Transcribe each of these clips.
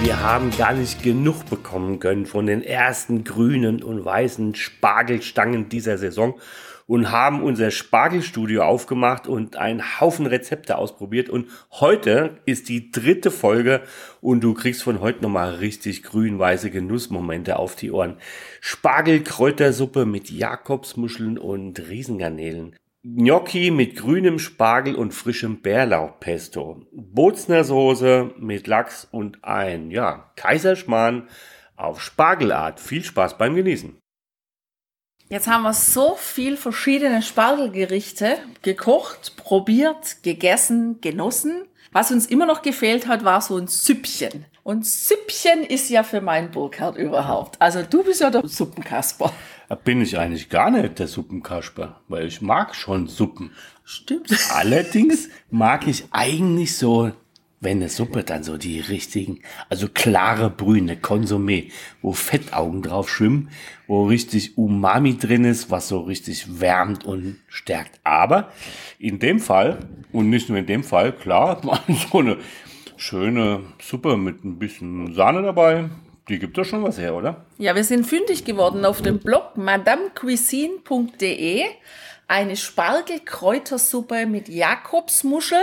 Wir haben gar nicht genug bekommen können von den ersten grünen und weißen Spargelstangen dieser Saison und haben unser Spargelstudio aufgemacht und einen Haufen Rezepte ausprobiert. Und heute ist die dritte Folge und du kriegst von heute nochmal richtig grün-weiße Genussmomente auf die Ohren. Spargelkräutersuppe mit Jakobsmuscheln und Riesengarnelen. Gnocchi mit grünem Spargel und frischem Bärlauchpesto. Bozner Soße mit Lachs und ein, ja, Kaiserschmarrn auf Spargelart. Viel Spaß beim Genießen. Jetzt haben wir so viel verschiedene Spargelgerichte gekocht, probiert, gegessen, genossen. Was uns immer noch gefehlt hat, war so ein Süppchen. Und Süppchen ist ja für meinen Burkhard überhaupt. Also du bist ja der Suppenkasper. Da bin ich eigentlich gar nicht der Suppenkasper, weil ich mag schon Suppen. Stimmt. Allerdings mag ich eigentlich so, wenn eine Suppe dann so die richtigen, also klare Brühe, Konsumé, wo Fettaugen drauf schwimmen, wo richtig Umami drin ist, was so richtig wärmt und stärkt. Aber in dem Fall, und nicht nur in dem Fall, klar, so eine schöne Suppe mit ein bisschen Sahne dabei, die gibt doch schon was her, oder? Ja, wir sind fündig geworden auf dem Blog madamecuisine.de. Eine Spargelkräutersuppe mit Jakobsmuscheln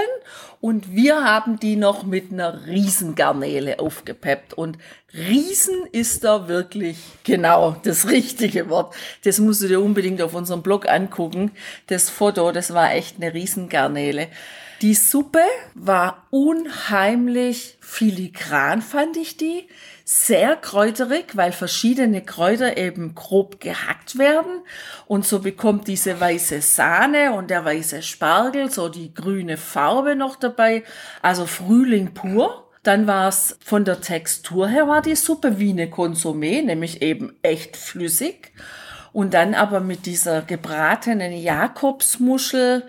und wir haben die noch mit einer Riesengarnele aufgepeppt. Und Riesen ist da wirklich genau das richtige Wort. Das musst du dir unbedingt auf unserem Blog angucken. Das Foto, das war echt eine Riesengarnele. Die Suppe war unheimlich filigran, fand ich die sehr kräuterig, weil verschiedene Kräuter eben grob gehackt werden. Und so bekommt diese weiße Sahne und der weiße Spargel so die grüne Farbe noch dabei. Also Frühling pur. Dann war es von der Textur her war die Suppe wie eine Konsumé, nämlich eben echt flüssig. Und dann aber mit dieser gebratenen Jakobsmuschel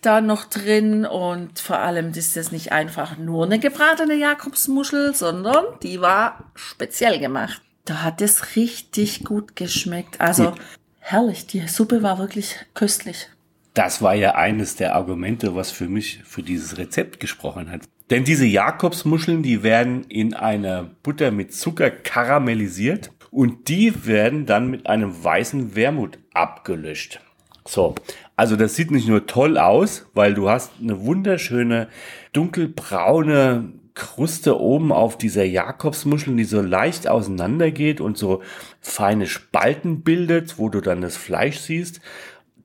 da noch drin. Und vor allem ist das nicht einfach nur eine gebratene Jakobsmuschel, sondern die war speziell gemacht. Da hat es richtig gut geschmeckt. Also gut. herrlich, die Suppe war wirklich köstlich. Das war ja eines der Argumente, was für mich für dieses Rezept gesprochen hat. Denn diese Jakobsmuscheln, die werden in einer Butter mit Zucker karamellisiert und die werden dann mit einem weißen Wermut abgelöscht. So, also das sieht nicht nur toll aus, weil du hast eine wunderschöne dunkelbraune Kruste oben auf dieser Jakobsmuschel, die so leicht auseinandergeht und so feine Spalten bildet, wo du dann das Fleisch siehst.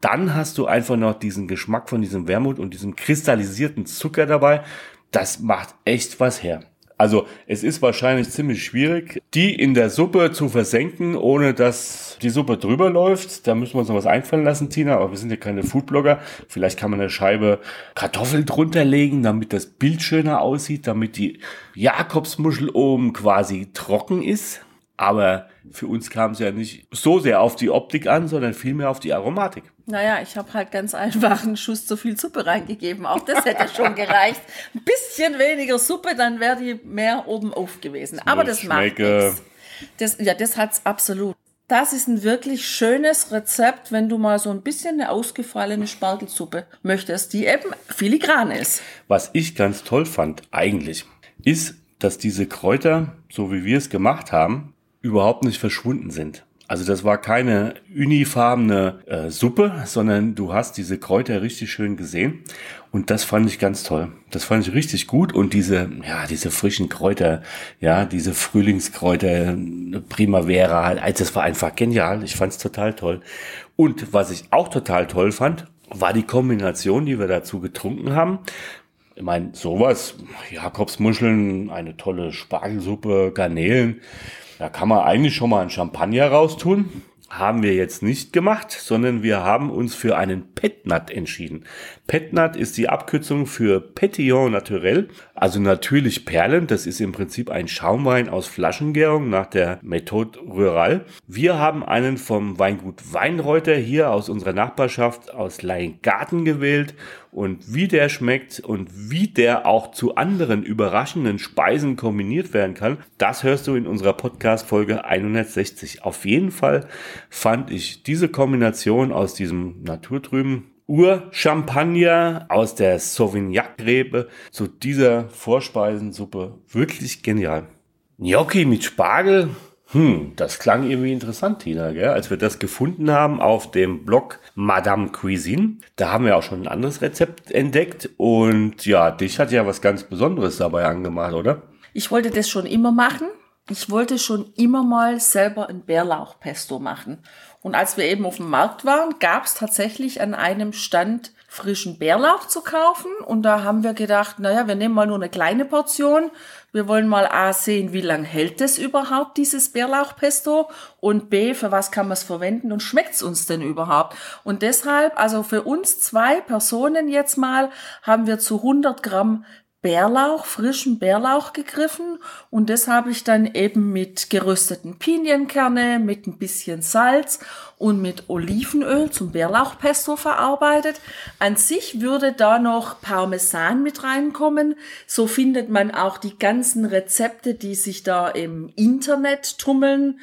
Dann hast du einfach noch diesen Geschmack von diesem Wermut und diesem kristallisierten Zucker dabei. Das macht echt was her. Also es ist wahrscheinlich ziemlich schwierig, die in der Suppe zu versenken, ohne dass die Suppe drüber läuft. Da müssen wir uns noch was einfallen lassen, Tina. Aber wir sind ja keine Foodblogger. Vielleicht kann man eine Scheibe Kartoffel drunter legen, damit das Bild schöner aussieht, damit die Jakobsmuschel oben quasi trocken ist. Aber für uns kam es ja nicht so sehr auf die Optik an, sondern vielmehr auf die Aromatik. Naja, ich habe halt ganz einfach einen Schuss zu viel Suppe reingegeben. Auch das hätte schon gereicht. Ein bisschen weniger Suppe, dann wäre die mehr oben auf gewesen. Aber das macht nichts. Das, ja, das hat's absolut. Das ist ein wirklich schönes Rezept, wenn du mal so ein bisschen eine ausgefallene Spargelsuppe möchtest, die eben filigran ist. Was ich ganz toll fand eigentlich, ist, dass diese Kräuter, so wie wir es gemacht haben, überhaupt nicht verschwunden sind. Also das war keine unifarbene äh, Suppe, sondern du hast diese Kräuter richtig schön gesehen. Und das fand ich ganz toll. Das fand ich richtig gut. Und diese, ja, diese frischen Kräuter, ja, diese Frühlingskräuter, Primavera, das war einfach genial. Ich fand es total toll. Und was ich auch total toll fand, war die Kombination, die wir dazu getrunken haben. Ich meine, sowas, Jakobsmuscheln, eine tolle Spargelsuppe, Garnelen da kann man eigentlich schon mal einen Champagner raustun. Haben wir jetzt nicht gemacht, sondern wir haben uns für einen Petnat entschieden. Petnat ist die Abkürzung für Petillon Naturel, also natürlich Perlen. Das ist im Prinzip ein Schaumwein aus Flaschengärung nach der Methode Rural. Wir haben einen vom Weingut Weinreuter hier aus unserer Nachbarschaft aus Leingarten gewählt und wie der schmeckt und wie der auch zu anderen überraschenden Speisen kombiniert werden kann, das hörst du in unserer Podcast Folge 160. Auf jeden Fall fand ich diese Kombination aus diesem naturtrüben Ur-Champagner aus der Sauvignac-Rebe zu dieser Vorspeisensuppe wirklich genial. Gnocchi mit Spargel, hm, das klang irgendwie interessant, Tina, gell? als wir das gefunden haben auf dem Blog Madame Cuisine. Da haben wir auch schon ein anderes Rezept entdeckt und ja, dich hat ja was ganz Besonderes dabei angemacht, oder? Ich wollte das schon immer machen. Ich wollte schon immer mal selber ein Bärlauchpesto machen. Und als wir eben auf dem Markt waren, gab es tatsächlich an einem Stand frischen Bärlauch zu kaufen. Und da haben wir gedacht, naja, wir nehmen mal nur eine kleine Portion. Wir wollen mal A sehen, wie lange hält es überhaupt, dieses Bärlauchpesto? Und B, für was kann man es verwenden und schmeckt es uns denn überhaupt? Und deshalb, also für uns zwei Personen jetzt mal, haben wir zu 100 Gramm Bärlauch, frischen Bärlauch gegriffen. Und das habe ich dann eben mit gerösteten Pinienkerne, mit ein bisschen Salz und mit Olivenöl zum Bärlauchpesto verarbeitet. An sich würde da noch Parmesan mit reinkommen. So findet man auch die ganzen Rezepte, die sich da im Internet tummeln.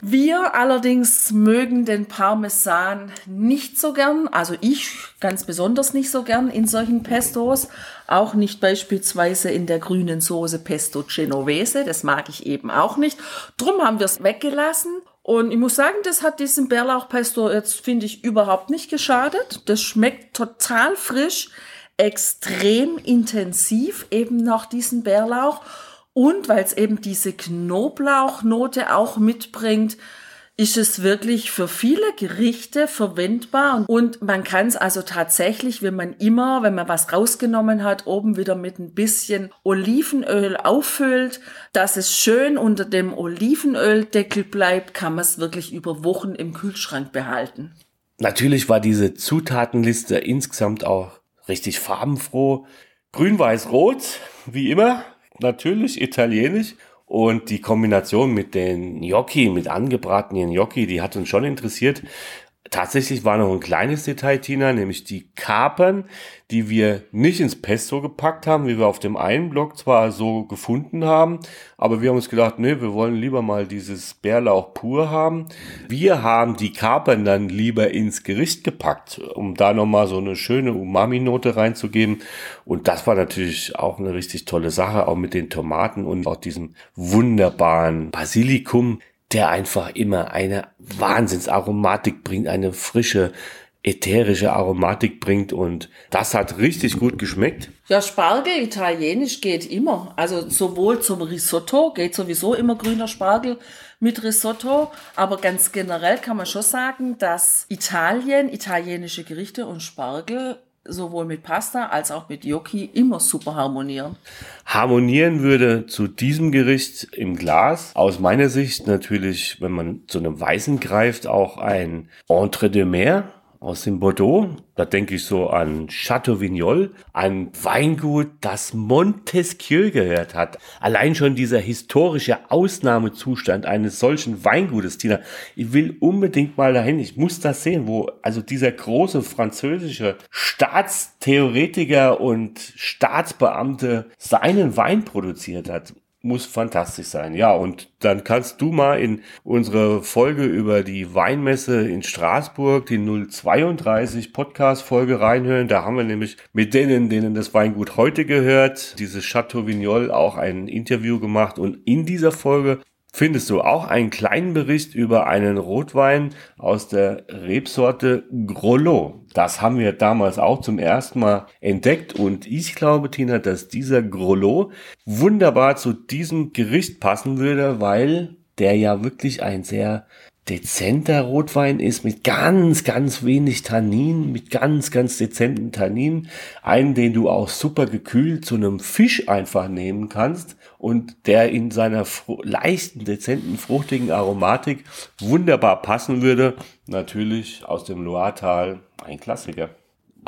Wir allerdings mögen den Parmesan nicht so gern, also ich ganz besonders nicht so gern in solchen Pestos, auch nicht beispielsweise in der grünen Soße Pesto Genovese, das mag ich eben auch nicht. Drum haben wir es weggelassen und ich muss sagen, das hat diesem Bärlauchpesto jetzt, finde ich, überhaupt nicht geschadet. Das schmeckt total frisch, extrem intensiv, eben nach diesem Bärlauch. Und weil es eben diese Knoblauchnote auch mitbringt, ist es wirklich für viele Gerichte verwendbar und man kann es also tatsächlich, wenn man immer, wenn man was rausgenommen hat, oben wieder mit ein bisschen Olivenöl auffüllt, dass es schön unter dem Olivenöldeckel bleibt, kann man es wirklich über Wochen im Kühlschrank behalten. Natürlich war diese Zutatenliste insgesamt auch richtig farbenfroh. Grün, weiß, rot, wie immer natürlich, italienisch. Und die Kombination mit den Gnocchi, mit angebratenen Gnocchi, die hat uns schon interessiert. Tatsächlich war noch ein kleines Detail, Tina, nämlich die Kapern, die wir nicht ins Pesto gepackt haben, wie wir auf dem einen Blog zwar so gefunden haben, aber wir haben uns gedacht, nee, wir wollen lieber mal dieses Bärlauch pur haben. Wir haben die Kapern dann lieber ins Gericht gepackt, um da nochmal so eine schöne Umami-Note reinzugeben. Und das war natürlich auch eine richtig tolle Sache, auch mit den Tomaten und auch diesem wunderbaren Basilikum der einfach immer eine Wahnsinnsaromatik bringt, eine frische, ätherische Aromatik bringt und das hat richtig gut geschmeckt. Ja, Spargel italienisch geht immer. Also sowohl zum Risotto geht sowieso immer grüner Spargel mit Risotto, aber ganz generell kann man schon sagen, dass Italien, italienische Gerichte und Spargel sowohl mit Pasta als auch mit Gnocchi immer super harmonieren. Harmonieren würde zu diesem Gericht im Glas aus meiner Sicht natürlich, wenn man zu einem Weißen greift, auch ein Entre de Mer aus dem Bordeaux. Da denke ich so an Chateau Vignol, ein Weingut, das Montesquieu gehört hat. Allein schon dieser historische Ausnahmezustand eines solchen Weingutes, Tina. Ich will unbedingt mal dahin. Ich muss das sehen, wo also dieser große französische Staatstheoretiker und Staatsbeamte seinen Wein produziert hat muss fantastisch sein. Ja, und dann kannst du mal in unsere Folge über die Weinmesse in Straßburg, die 032 Podcast Folge reinhören. Da haben wir nämlich mit denen, denen das Weingut heute gehört, dieses Chateau Vignol auch ein Interview gemacht und in dieser Folge findest du auch einen kleinen Bericht über einen Rotwein aus der Rebsorte Grolot. Das haben wir damals auch zum ersten Mal entdeckt und ich glaube, Tina, dass dieser Grolot wunderbar zu diesem Gericht passen würde, weil der ja wirklich ein sehr dezenter Rotwein ist mit ganz, ganz wenig Tannin, mit ganz, ganz dezenten Tannin. Einen, den du auch super gekühlt zu einem Fisch einfach nehmen kannst und der in seiner leichten, dezenten, fruchtigen Aromatik wunderbar passen würde. Natürlich aus dem Loiretal ein Klassiker.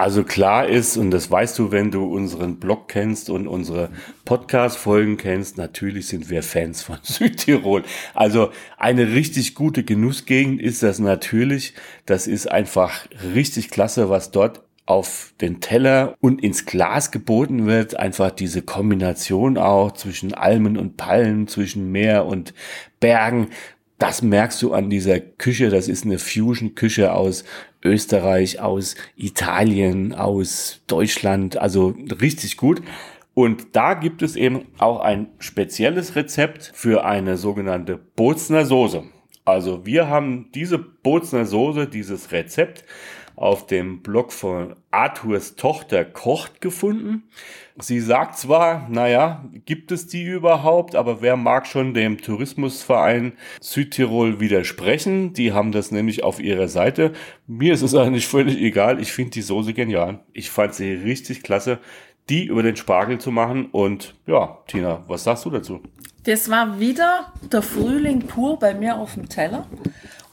Also klar ist, und das weißt du, wenn du unseren Blog kennst und unsere Podcast-Folgen kennst, natürlich sind wir Fans von Südtirol. Also eine richtig gute Genussgegend ist das natürlich. Das ist einfach richtig klasse, was dort auf den Teller und ins Glas geboten wird. Einfach diese Kombination auch zwischen Almen und Palmen, zwischen Meer und Bergen. Das merkst du an dieser Küche. Das ist eine Fusion-Küche aus Österreich, aus Italien, aus Deutschland, also richtig gut. Und da gibt es eben auch ein spezielles Rezept für eine sogenannte Bozner Soße. Also wir haben diese Bozner Soße, dieses Rezept auf dem Blog von Arthurs Tochter kocht gefunden. Sie sagt zwar, naja, gibt es die überhaupt, aber wer mag schon dem Tourismusverein Südtirol widersprechen? Die haben das nämlich auf ihrer Seite. Mir ist es eigentlich völlig egal. Ich finde die Soße genial. Ich fand sie richtig klasse, die über den Spargel zu machen. Und ja, Tina, was sagst du dazu? Das war wieder der Frühling pur bei mir auf dem Teller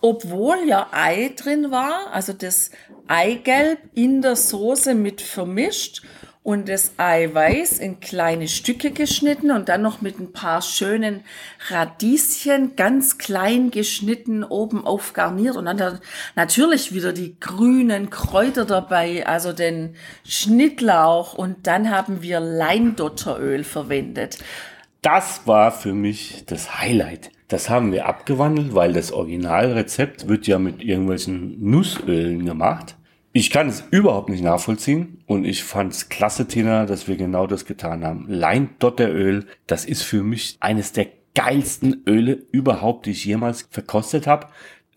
obwohl ja Ei drin war, also das Eigelb in der Soße mit vermischt und das Eiweiß in kleine Stücke geschnitten und dann noch mit ein paar schönen Radieschen ganz klein geschnitten oben aufgarniert und dann natürlich wieder die grünen Kräuter dabei, also den Schnittlauch und dann haben wir Leindotteröl verwendet. Das war für mich das Highlight. Das haben wir abgewandelt, weil das Originalrezept wird ja mit irgendwelchen Nussölen gemacht. Ich kann es überhaupt nicht nachvollziehen und ich fand es klasse, Tina, dass wir genau das getan haben. Leindotteröl, das ist für mich eines der geilsten Öle überhaupt, die ich jemals verkostet habe.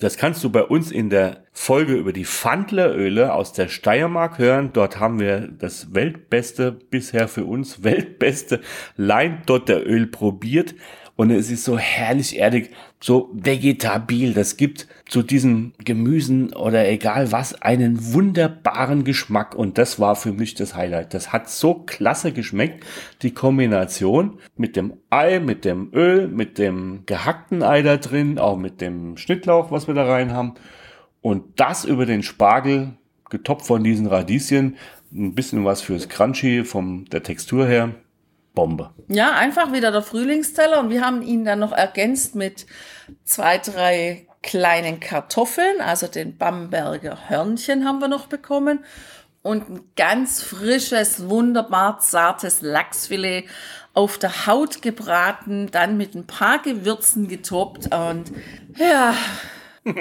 Das kannst du bei uns in der Folge über die Pfandleröle aus der Steiermark hören. Dort haben wir das weltbeste, bisher für uns weltbeste Leindotteröl probiert. Und es ist so herrlich erdig, so vegetabil. Das gibt zu diesen Gemüsen oder egal was einen wunderbaren Geschmack. Und das war für mich das Highlight. Das hat so klasse geschmeckt. Die Kombination mit dem Ei, mit dem Öl, mit dem gehackten Ei da drin, auch mit dem Schnittlauch, was wir da rein haben. Und das über den Spargel, getoppt von diesen Radieschen. Ein bisschen was fürs Crunchy von der Textur her. Bombe. Ja, einfach wieder der Frühlingsteller und wir haben ihn dann noch ergänzt mit zwei, drei kleinen Kartoffeln, also den Bamberger Hörnchen haben wir noch bekommen und ein ganz frisches, wunderbar zartes Lachsfilet auf der Haut gebraten, dann mit ein paar Gewürzen getoppt und ja,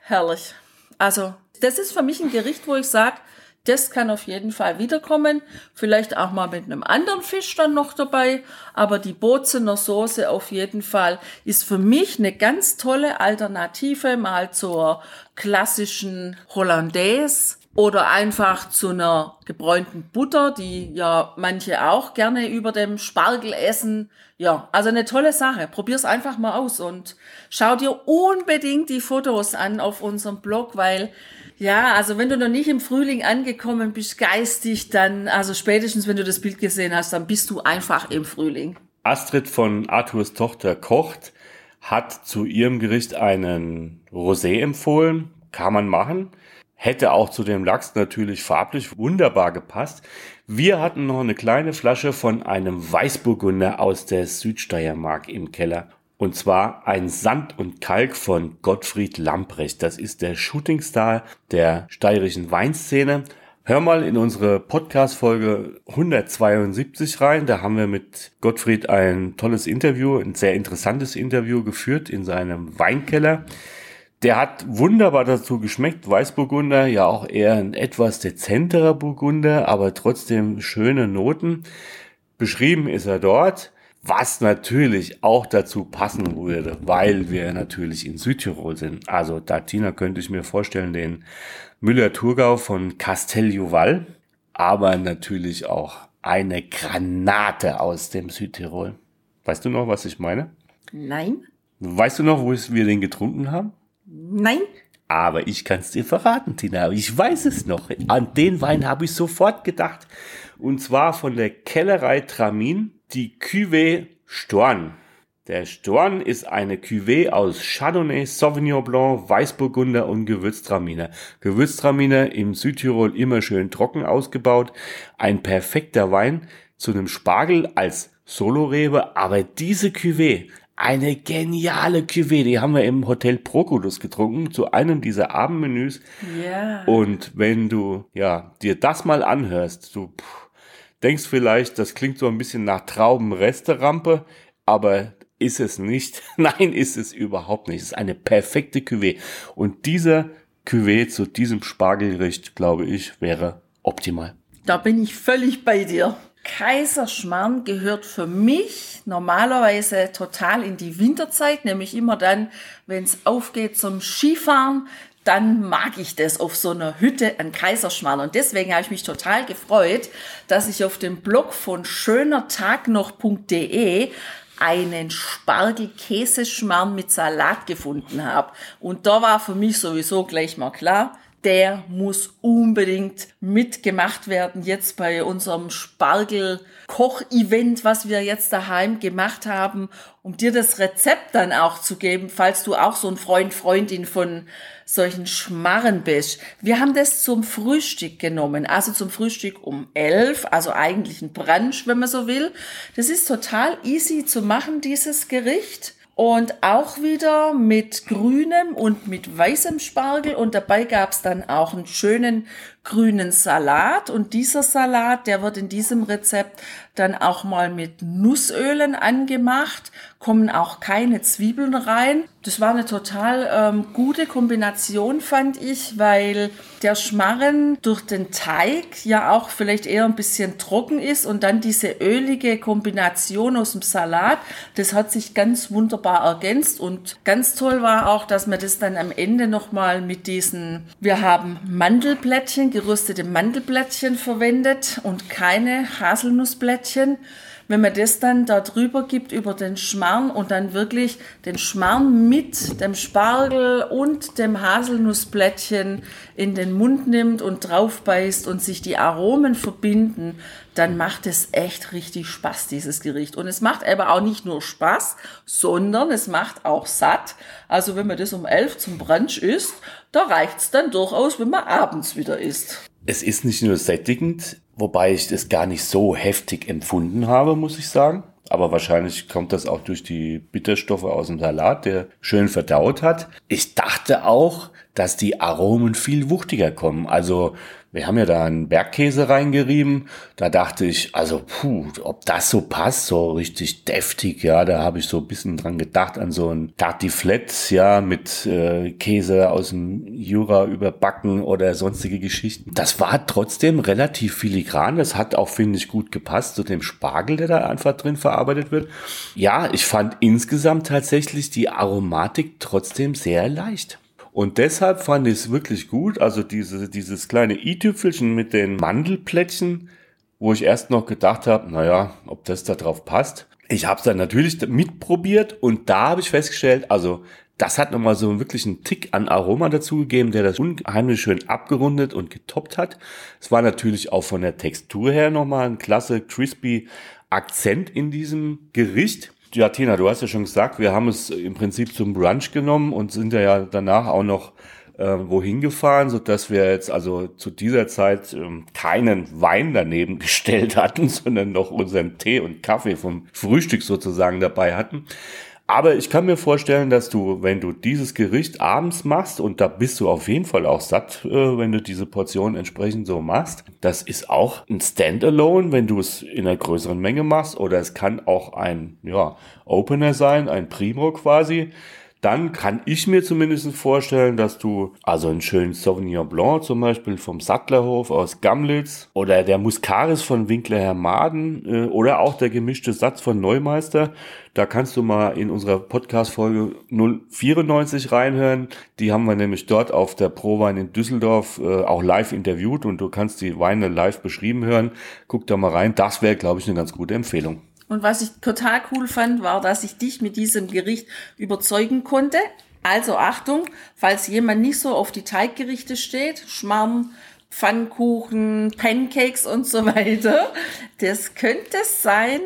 herrlich. Also, das ist für mich ein Gericht, wo ich sage, das kann auf jeden Fall wiederkommen. Vielleicht auch mal mit einem anderen Fisch dann noch dabei. Aber die Bozener Soße auf jeden Fall ist für mich eine ganz tolle Alternative mal zur klassischen Hollandaise oder einfach zu einer gebräunten Butter, die ja manche auch gerne über dem Spargel essen. Ja, also eine tolle Sache. Probier's einfach mal aus und schau dir unbedingt die Fotos an auf unserem Blog, weil ja, also wenn du noch nicht im Frühling angekommen bist, geistig, dann, also spätestens wenn du das Bild gesehen hast, dann bist du einfach im Frühling. Astrid von Arthurs Tochter kocht, hat zu ihrem Gericht einen Rosé empfohlen. Kann man machen. Hätte auch zu dem Lachs natürlich farblich wunderbar gepasst. Wir hatten noch eine kleine Flasche von einem Weißburgunder aus der Südsteiermark im Keller. Und zwar ein Sand und Kalk von Gottfried Lamprecht. Das ist der Shootingstar der steirischen Weinszene. Hör mal in unsere Podcast-Folge 172 rein. Da haben wir mit Gottfried ein tolles Interview, ein sehr interessantes Interview geführt in seinem Weinkeller. Der hat wunderbar dazu geschmeckt. Weißburgunder, ja auch eher ein etwas dezenterer Burgunder, aber trotzdem schöne Noten. Beschrieben ist er dort. Was natürlich auch dazu passen würde, weil wir natürlich in Südtirol sind. Also da, Tina, könnte ich mir vorstellen, den Müller-Thurgau von Castelljuval, aber natürlich auch eine Granate aus dem Südtirol. Weißt du noch, was ich meine? Nein. Weißt du noch, wo wir den getrunken haben? Nein. Aber ich kann es dir verraten, Tina. Ich weiß es noch. An den Wein habe ich sofort gedacht. Und zwar von der Kellerei Tramin, die Cuvée Storn. Der Storn ist eine Cuvée aus Chardonnay, Sauvignon Blanc, Weißburgunder und Gewürztraminer. Gewürztraminer im Südtirol immer schön trocken ausgebaut. Ein perfekter Wein zu einem Spargel als Solorebe, aber diese Cuvée eine geniale Cuvée, die haben wir im Hotel Proculus getrunken, zu einem dieser Abendmenüs. Ja. Und wenn du, ja, dir das mal anhörst, du pff, denkst vielleicht, das klingt so ein bisschen nach Traubenresterampe, aber ist es nicht. Nein, ist es überhaupt nicht. Es ist eine perfekte Cuvée. Und dieser Cuvée zu diesem Spargelgericht, glaube ich, wäre optimal. Da bin ich völlig bei dir. Kaiserschmarrn gehört für mich normalerweise total in die Winterzeit, nämlich immer dann, wenn es aufgeht zum Skifahren, dann mag ich das auf so einer Hütte an Kaiserschmarrn. Und deswegen habe ich mich total gefreut, dass ich auf dem Blog von schönertagnoch.de einen Spargel-Käseschmarrn mit Salat gefunden habe. Und da war für mich sowieso gleich mal klar, der muss unbedingt mitgemacht werden jetzt bei unserem Spargel-Koch-Event, was wir jetzt daheim gemacht haben, um dir das Rezept dann auch zu geben, falls du auch so ein Freund, Freundin von solchen Schmarren bist. Wir haben das zum Frühstück genommen, also zum Frühstück um elf, also eigentlich ein Brunch, wenn man so will. Das ist total easy zu machen, dieses Gericht. Und auch wieder mit grünem und mit weißem Spargel. Und dabei gab es dann auch einen schönen grünen Salat. Und dieser Salat, der wird in diesem Rezept dann auch mal mit Nussölen angemacht. Kommen auch keine Zwiebeln rein. Das war eine total ähm, gute Kombination, fand ich, weil der Schmarren durch den Teig ja auch vielleicht eher ein bisschen trocken ist und dann diese ölige Kombination aus dem Salat, das hat sich ganz wunderbar ergänzt und ganz toll war auch, dass wir das dann am Ende nochmal mit diesen, wir haben Mandelblättchen geröstete Mandelblättchen verwendet und keine Haselnussblättchen. Wenn man das dann da drüber gibt über den Schmarrn und dann wirklich den Schmarrn mit dem Spargel und dem Haselnussblättchen in den Mund nimmt und drauf beißt und sich die Aromen verbinden, dann macht es echt richtig Spaß, dieses Gericht. Und es macht aber auch nicht nur Spaß, sondern es macht auch satt. Also wenn man das um elf zum Brunch isst, da reicht's dann durchaus, wenn man abends wieder isst. Es ist nicht nur sättigend, wobei ich das gar nicht so heftig empfunden habe, muss ich sagen. Aber wahrscheinlich kommt das auch durch die Bitterstoffe aus dem Salat, der schön verdaut hat. Ich dachte auch, dass die Aromen viel wuchtiger kommen. Also wir haben ja da einen Bergkäse reingerieben. Da dachte ich, also puh, ob das so passt, so richtig deftig, ja, da habe ich so ein bisschen dran gedacht an so ein Tartiflette, ja, mit äh, Käse aus dem Jura überbacken oder sonstige Geschichten. Das war trotzdem relativ filigran. Das hat auch, finde ich, gut gepasst zu dem Spargel, der da einfach drin verarbeitet wird. Ja, ich fand insgesamt tatsächlich die Aromatik trotzdem sehr leicht. Und deshalb fand ich es wirklich gut. Also diese, dieses kleine i-Tüpfelchen mit den Mandelplättchen, wo ich erst noch gedacht habe, naja, ob das da drauf passt. Ich habe es dann natürlich mitprobiert und da habe ich festgestellt, also das hat nochmal so wirklich einen Tick an Aroma dazugegeben, der das unheimlich schön abgerundet und getoppt hat. Es war natürlich auch von der Textur her nochmal ein klasse crispy Akzent in diesem Gericht ja, Tina, du hast ja schon gesagt, wir haben es im Prinzip zum Brunch genommen und sind ja danach auch noch äh, wohin gefahren, so dass wir jetzt also zu dieser Zeit ähm, keinen Wein daneben gestellt hatten, sondern noch unseren Tee und Kaffee vom Frühstück sozusagen dabei hatten. Aber ich kann mir vorstellen, dass du, wenn du dieses Gericht abends machst, und da bist du auf jeden Fall auch satt, äh, wenn du diese Portion entsprechend so machst, das ist auch ein Standalone, wenn du es in einer größeren Menge machst, oder es kann auch ein, ja, Opener sein, ein Primo quasi dann kann ich mir zumindest vorstellen, dass du also einen schönen Sauvignon Blanc zum Beispiel vom Sattlerhof aus Gamlitz oder der Muscaris von Winkler Hermaden äh, oder auch der gemischte Satz von Neumeister, da kannst du mal in unserer Podcast-Folge 094 reinhören. Die haben wir nämlich dort auf der Prowein in Düsseldorf äh, auch live interviewt und du kannst die Weine live beschrieben hören. Guck da mal rein. Das wäre, glaube ich, eine ganz gute Empfehlung. Und was ich total cool fand, war, dass ich dich mit diesem Gericht überzeugen konnte. Also Achtung, falls jemand nicht so auf die Teiggerichte steht, Schmarrn, Pfannkuchen, Pancakes und so weiter, das könnte sein,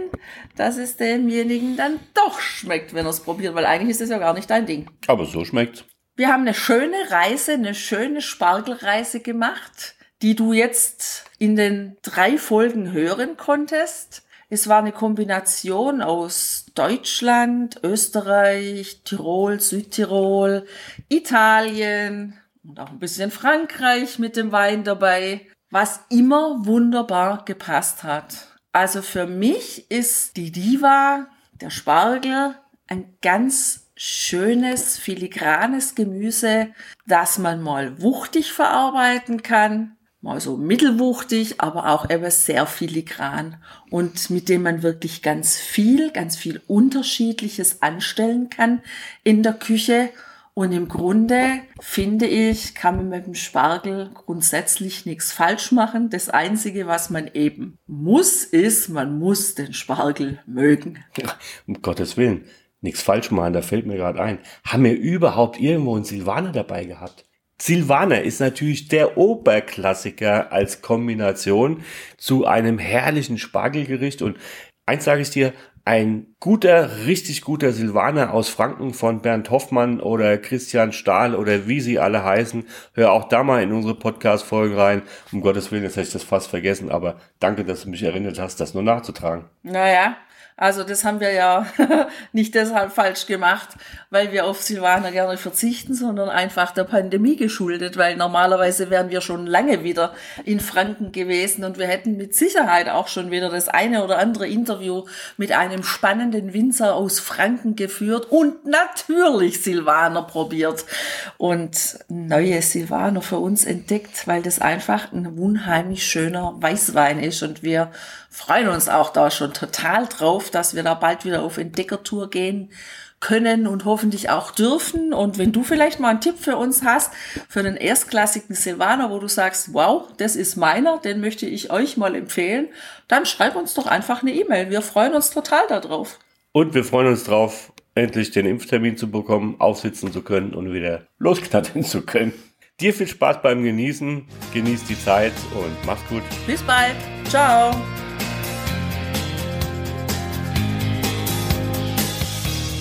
dass es demjenigen dann doch schmeckt, wenn er es probiert, weil eigentlich ist das ja gar nicht dein Ding. Aber so schmeckt's. Wir haben eine schöne Reise, eine schöne Spargelreise gemacht, die du jetzt in den drei Folgen hören konntest. Es war eine Kombination aus Deutschland, Österreich, Tirol, Südtirol, Italien und auch ein bisschen Frankreich mit dem Wein dabei, was immer wunderbar gepasst hat. Also für mich ist die Diva, der Spargel, ein ganz schönes, filigranes Gemüse, das man mal wuchtig verarbeiten kann, mal so mittelwuchtig, aber auch eben sehr filigran und mit dem man wirklich ganz viel, ganz viel Unterschiedliches anstellen kann in der Küche. Und im Grunde finde ich, kann man mit dem Spargel grundsätzlich nichts falsch machen. Das Einzige, was man eben muss, ist, man muss den Spargel mögen. um Gottes Willen, nichts falsch machen, da fällt mir gerade ein. Haben wir überhaupt irgendwo einen Silvaner dabei gehabt? Silvaner ist natürlich der Oberklassiker als Kombination zu einem herrlichen Spargelgericht. Und eins sage ich dir, ein guter, richtig guter Silvaner aus Franken von Bernd Hoffmann oder Christian Stahl oder wie sie alle heißen. Hör auch da mal in unsere Podcast-Folgen rein. Um Gottes Willen, jetzt hätte ich das fast vergessen, aber danke, dass du mich erinnert hast, das nur nachzutragen. Naja, also das haben wir ja nicht deshalb falsch gemacht, weil wir auf Silvaner gerne verzichten, sondern einfach der Pandemie geschuldet, weil normalerweise wären wir schon lange wieder in Franken gewesen und wir hätten mit Sicherheit auch schon wieder das eine oder andere Interview mit einem spannenden Winzer aus Franken geführt und natürlich Silvaner probiert und neue Silvaner für uns entdeckt, weil das einfach ein unheimlich schöner Weißwein ist und wir freuen uns auch da schon total drauf, dass wir da bald wieder auf Entdeckertour gehen können und hoffentlich auch dürfen. Und wenn du vielleicht mal einen Tipp für uns hast, für einen erstklassigen Silvaner, wo du sagst, wow, das ist meiner, den möchte ich euch mal empfehlen, dann schreib uns doch einfach eine E-Mail. Wir freuen uns total darauf. Und wir freuen uns drauf, endlich den Impftermin zu bekommen, aufsitzen zu können und wieder losknattern zu können. Dir viel Spaß beim Genießen, genieß die Zeit und mach's gut. Bis bald. Ciao.